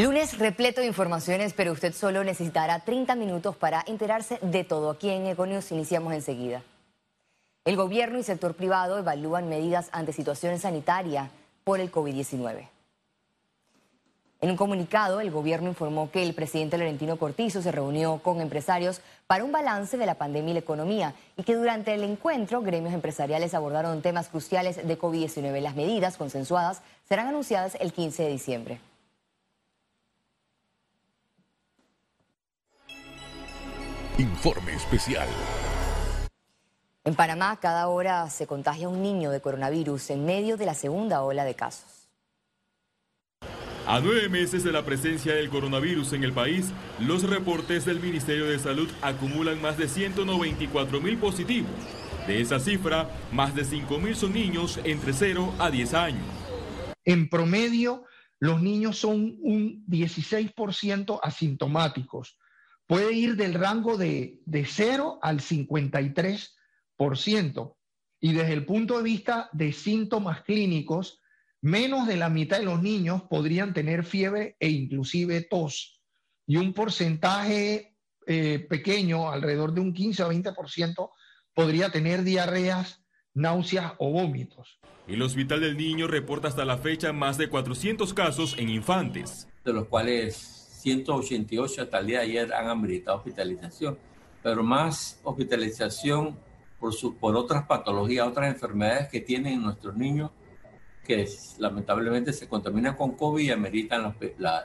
Lunes repleto de informaciones, pero usted solo necesitará 30 minutos para enterarse de todo. Aquí en Econius iniciamos enseguida. El gobierno y sector privado evalúan medidas ante situación sanitaria por el COVID-19. En un comunicado, el gobierno informó que el presidente Laurentino Cortizo se reunió con empresarios para un balance de la pandemia y la economía y que durante el encuentro gremios empresariales abordaron temas cruciales de COVID-19. Las medidas consensuadas serán anunciadas el 15 de diciembre. Informe especial. En Panamá, cada hora se contagia un niño de coronavirus en medio de la segunda ola de casos. A nueve meses de la presencia del coronavirus en el país, los reportes del Ministerio de Salud acumulan más de 194 mil positivos. De esa cifra, más de 5 mil son niños entre 0 a 10 años. En promedio, los niños son un 16% asintomáticos puede ir del rango de, de 0 al 53%. Y desde el punto de vista de síntomas clínicos, menos de la mitad de los niños podrían tener fiebre e inclusive tos. Y un porcentaje eh, pequeño, alrededor de un 15 o 20%, podría tener diarreas, náuseas o vómitos. El Hospital del Niño reporta hasta la fecha más de 400 casos en infantes. De los cuales 188 hasta el día de ayer han ameritado hospitalización, pero más hospitalización por, su, por otras patologías, otras enfermedades que tienen nuestros niños que lamentablemente se contaminan con COVID y ameritan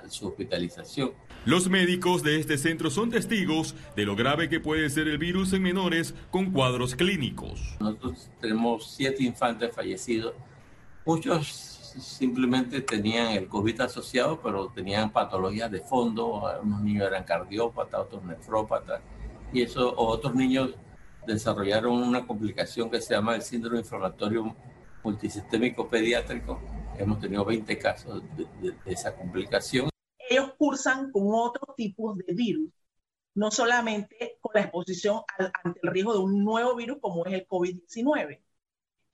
su hospitalización. Los médicos de este centro son testigos de lo grave que puede ser el virus en menores con cuadros clínicos. Nosotros tenemos siete infantes fallecidos, muchos simplemente tenían el COVID asociado, pero tenían patologías de fondo, unos niños eran cardiópatas, otros nefrópatas, y eso, otros niños desarrollaron una complicación que se llama el síndrome inflamatorio multisistémico pediátrico. Hemos tenido 20 casos de, esa complicación. Ellos cursan con otros tipos de virus, no solamente con la exposición ante el riesgo de un nuevo virus como es el COVID-19.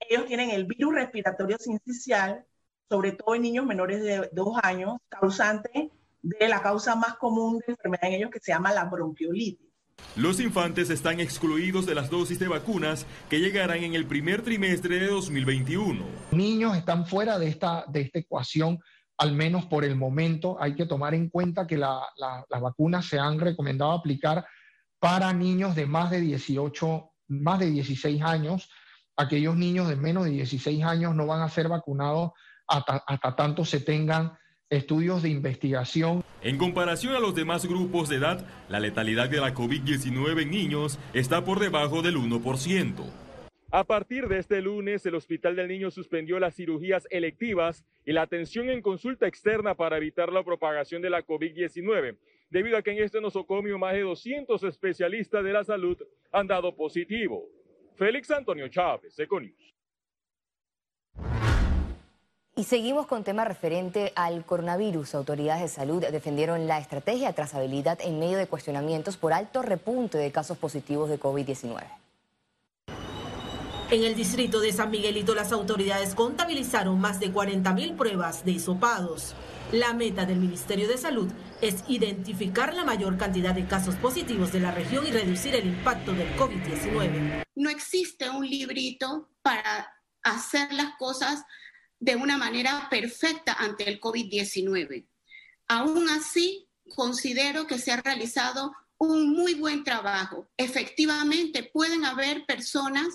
Ellos tienen el virus respiratorio sincicial, sobre todo en niños menores de dos años, causante de la causa más común de enfermedad en ellos que se llama la bronquiolitis. Los infantes están excluidos de las dosis de vacunas que llegarán en el primer trimestre de 2021. Niños están fuera de esta, de esta ecuación, al menos por el momento. Hay que tomar en cuenta que las vacunas se han recomendado aplicar para niños de más de 18, más de 16 años. Aquellos niños de menos de 16 años no van a ser vacunados hasta, tanto se tengan estudios de investigación. En comparación a los demás grupos de edad, la letalidad de la COVID-19 en niños está por debajo del 1%. A partir de este lunes, el Hospital del Niño suspendió las cirugías electivas y la atención en consulta externa para evitar la propagación de la COVID-19, debido a que en este nosocomio más de 200 especialistas de la salud han dado positivo. Félix Antonio Chávez, Econius. Y seguimos con tema referente al coronavirus. Autoridades de salud defendieron la estrategia de trazabilidad en medio de cuestionamientos por alto repunte de casos positivos de COVID-19. En el distrito de San Miguelito, las autoridades contabilizaron más de 40 mil pruebas de hisopados. La meta del Ministerio de Salud es identificar la mayor cantidad de casos positivos de la región y reducir el impacto del COVID-19. No existe un librito para hacer las cosas de una manera perfecta ante el COVID-19. Aún así, considero que se ha realizado un muy buen trabajo. Efectivamente, pueden haber personas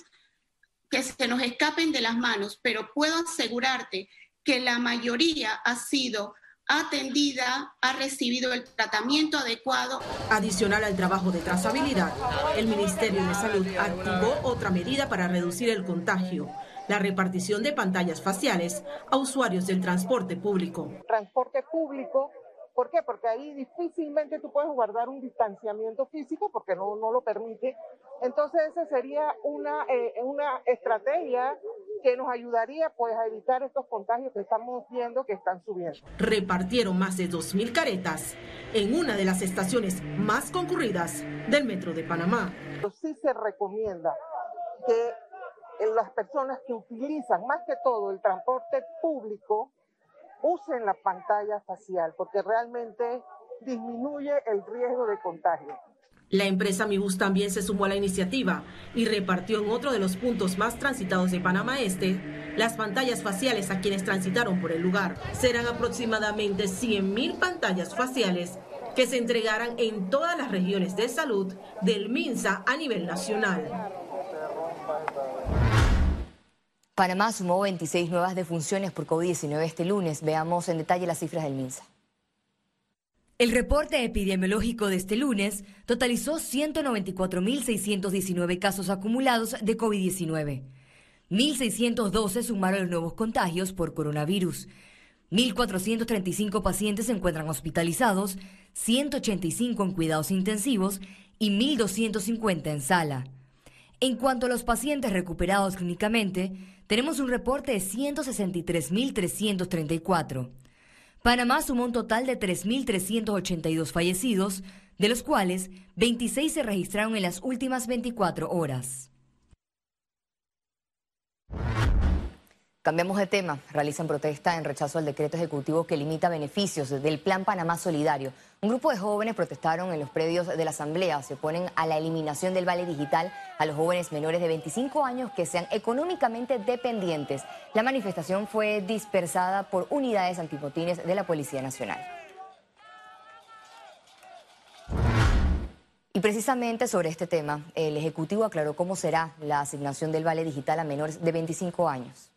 que se nos escapen de las manos, pero puedo asegurarte que la mayoría ha sido atendida, ha recibido el tratamiento adecuado. Adicional al trabajo de trazabilidad, el Ministerio de Salud activó otra medida para reducir el contagio la repartición de pantallas faciales a usuarios del transporte público. Transporte público, ¿por qué? Porque ahí difícilmente tú puedes guardar un distanciamiento físico porque no, no lo permite. Entonces esa sería una, eh, una estrategia que nos ayudaría pues a evitar estos contagios que estamos viendo que están subiendo. Repartieron más de 2.000 caretas en una de las estaciones más concurridas del Metro de Panamá. Sí se recomienda que las personas que utilizan más que todo el transporte público usen la pantalla facial porque realmente disminuye el riesgo de contagio. La empresa Mibus también se sumó a la iniciativa y repartió en otro de los puntos más transitados de Panamá Este las pantallas faciales a quienes transitaron por el lugar. Serán aproximadamente 100.000 pantallas faciales que se entregarán en todas las regiones de salud del MINSA a nivel nacional. Panamá sumó 26 nuevas defunciones por COVID-19 este lunes. Veamos en detalle las cifras del MINSA. El reporte epidemiológico de este lunes totalizó 194.619 casos acumulados de COVID-19. 1.612 sumaron los nuevos contagios por coronavirus. 1.435 pacientes se encuentran hospitalizados, 185 en cuidados intensivos y 1.250 en sala. En cuanto a los pacientes recuperados clínicamente, tenemos un reporte de 163.334. Panamá sumó un total de 3.382 fallecidos, de los cuales 26 se registraron en las últimas 24 horas. Cambiamos de tema. Realizan protesta en rechazo al decreto ejecutivo que limita beneficios del Plan Panamá Solidario. Un grupo de jóvenes protestaron en los predios de la Asamblea. Se oponen a la eliminación del vale digital a los jóvenes menores de 25 años que sean económicamente dependientes. La manifestación fue dispersada por unidades antipotines de la Policía Nacional. Y precisamente sobre este tema, el Ejecutivo aclaró cómo será la asignación del vale digital a menores de 25 años.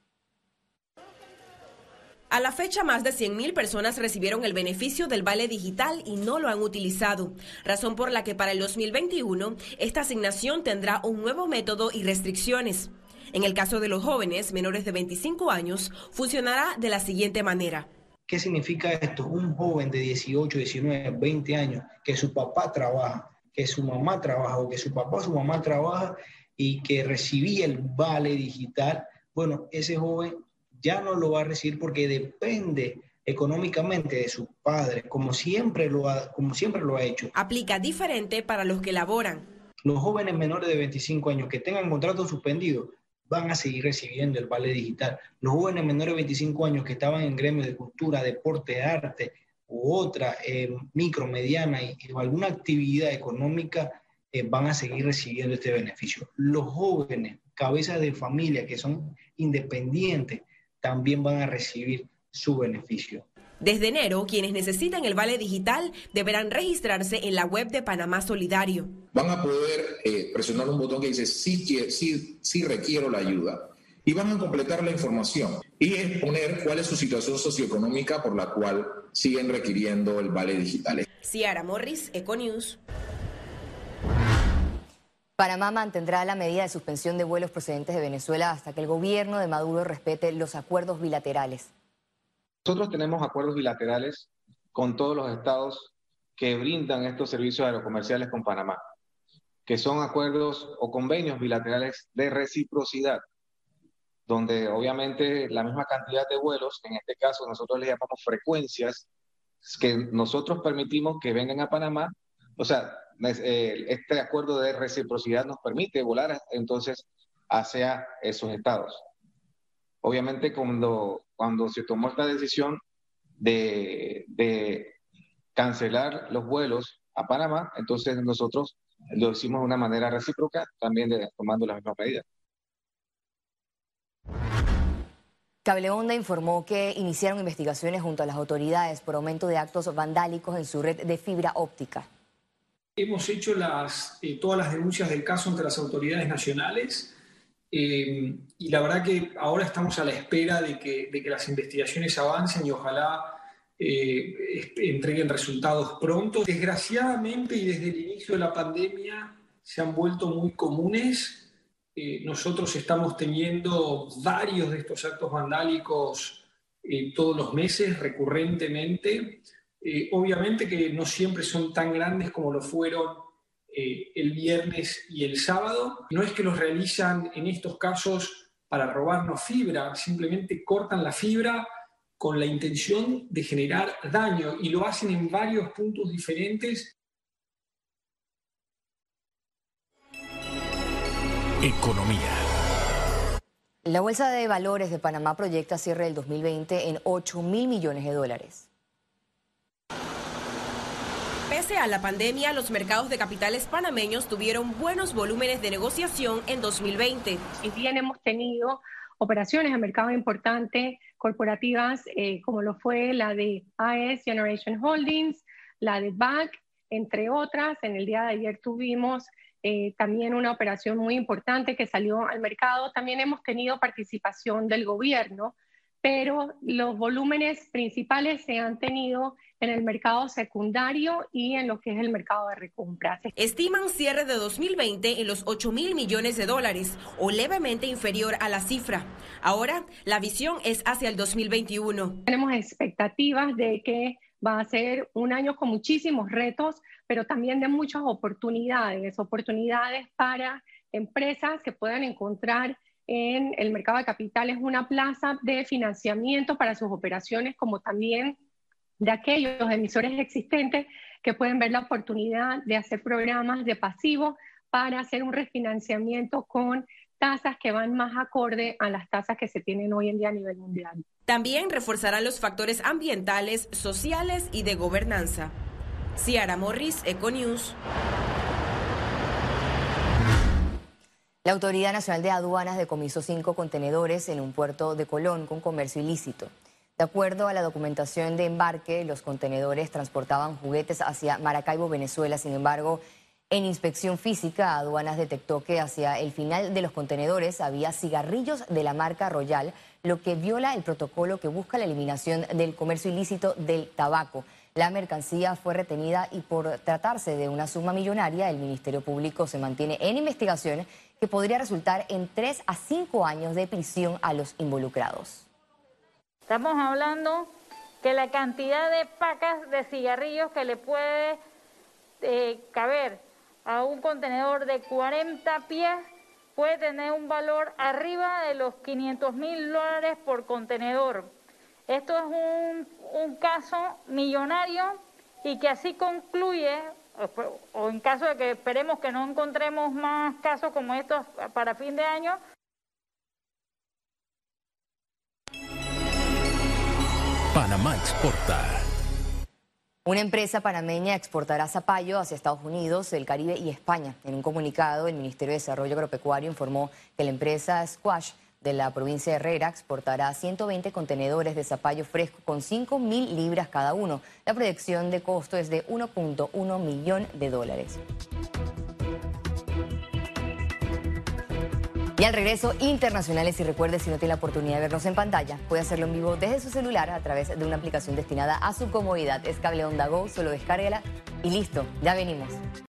A la fecha, más de 100.000 personas recibieron el beneficio del vale digital y no lo han utilizado, razón por la que para el 2021 esta asignación tendrá un nuevo método y restricciones. En el caso de los jóvenes menores de 25 años, funcionará de la siguiente manera. ¿Qué significa esto? Un joven de 18, 19, 20 años, que su papá trabaja, que su mamá trabaja o que su papá o su mamá trabaja y que recibía el vale digital, bueno, ese joven ya no lo va a recibir porque depende económicamente de su padre, como siempre lo ha, como siempre lo ha hecho. Aplica diferente para los que laboran. Los jóvenes menores de 25 años que tengan contrato suspendido van a seguir recibiendo el vale digital. Los jóvenes menores de 25 años que estaban en gremios de cultura, deporte, arte u otra eh, micro, mediana y, alguna actividad económica eh, van a seguir recibiendo este beneficio. Los jóvenes, cabezas de familia que son independientes, también van a recibir su beneficio. Desde enero, quienes necesitan el vale digital deberán registrarse en la web de Panamá Solidario. Van a poder eh, presionar un botón que dice sí, sí, sí requiero la ayuda y van a completar la información y exponer cuál es su situación socioeconómica por la cual siguen requiriendo el vale digital. Ciara Morris, Econews. Panamá mantendrá la medida de suspensión de vuelos procedentes de Venezuela hasta que el gobierno de Maduro respete los acuerdos bilaterales. Nosotros tenemos acuerdos bilaterales con todos los estados que brindan estos servicios aerocomerciales con Panamá, que son acuerdos o convenios bilaterales de reciprocidad, donde obviamente la misma cantidad de vuelos, en este caso nosotros le llamamos frecuencias, que nosotros permitimos que vengan a Panamá, o sea, este acuerdo de reciprocidad nos permite volar entonces hacia esos estados. Obviamente cuando, cuando se tomó esta decisión de, de cancelar los vuelos a Panamá, entonces nosotros lo hicimos de una manera recíproca, también de, tomando las mismas medidas. Cable Onda informó que iniciaron investigaciones junto a las autoridades por aumento de actos vandálicos en su red de fibra óptica. Hemos hecho eh, todas las denuncias del caso ante las autoridades nacionales eh, y la verdad que ahora estamos a la espera de que, de que las investigaciones avancen y ojalá eh, entreguen resultados pronto. Desgraciadamente y desde el inicio de la pandemia se han vuelto muy comunes. nosotros estamos teniendo varios de estos actos vandálicos todos los meses, recurrentemente. Eh, obviamente que no siempre son tan grandes como lo fueron eh, el viernes y el sábado. No es que los realizan en estos casos para robarnos fibra, simplemente cortan la fibra con la intención de generar daño y lo hacen en varios puntos diferentes. Economía. La Bolsa de Valores de Panamá proyecta cierre del 2020 en 8 mil millones de dólares. Pese a la pandemia, los mercados de capitales panameños tuvieron buenos volúmenes de negociación en 2020. Si bien hemos tenido operaciones de mercado importantes corporativas, eh, como lo fue la de AES Generation Holdings, la de BAC, entre otras, en el día de ayer tuvimos eh, también una operación muy importante que salió al mercado. También hemos tenido participación del gobierno, pero los volúmenes principales se han tenido en el mercado secundario y en lo que es el mercado de recompras. Estiman cierre de 2020 en los 8 mil millones de dólares o levemente inferior a la cifra. Ahora, la visión es hacia el 2021. Tenemos expectativas de que va a ser un año con muchísimos retos, pero también de muchas oportunidades, oportunidades para empresas que puedan encontrar en el mercado de capitales una plaza de financiamiento para sus operaciones, como también de aquellos emisores existentes que pueden ver la oportunidad de hacer programas de pasivo para hacer un refinanciamiento con tasas que van más acorde a las tasas que se tienen hoy en día a nivel mundial. También reforzarán los factores ambientales, sociales y de gobernanza. Ciara Morris, Econews. La Autoridad Nacional de Aduanas decomisó cinco contenedores en un puerto de Colón con comercio ilícito. De acuerdo a la documentación de embarque, los contenedores transportaban juguetes hacia Maracaibo, Venezuela. Sin embargo, en inspección física, aduanas detectó que hacia el final de los contenedores había cigarrillos de la marca Royal, lo que viola el protocolo que busca la eliminación del comercio ilícito del tabaco. La mercancía fue retenida y por tratarse de una suma millonaria, el Ministerio Público se mantiene en investigación que podría resultar en tres a cinco años de prisión a los involucrados. Estamos hablando que la cantidad de pacas de cigarrillos que le puede eh, caber a un contenedor de 40 pies puede tener un valor arriba de los 500 mil dólares por contenedor. Esto es un, un caso millonario y que así concluye, o en caso de que esperemos que no encontremos más casos como estos para fin de año, Panamá exporta. Una empresa panameña exportará zapallo hacia Estados Unidos, el Caribe y España. En un comunicado, el Ministerio de Desarrollo Agropecuario informó que la empresa Squash de la provincia de Herrera exportará 120 contenedores de zapallo fresco con 5 mil libras cada uno. La proyección de costo es de 1.1 millón de dólares. Y al regreso, internacionales, y recuerde, si no tiene la oportunidad de vernos en pantalla, puede hacerlo en vivo desde su celular a través de una aplicación destinada a su comodidad. Es Cable Onda Go, solo descárguela y listo, ya venimos.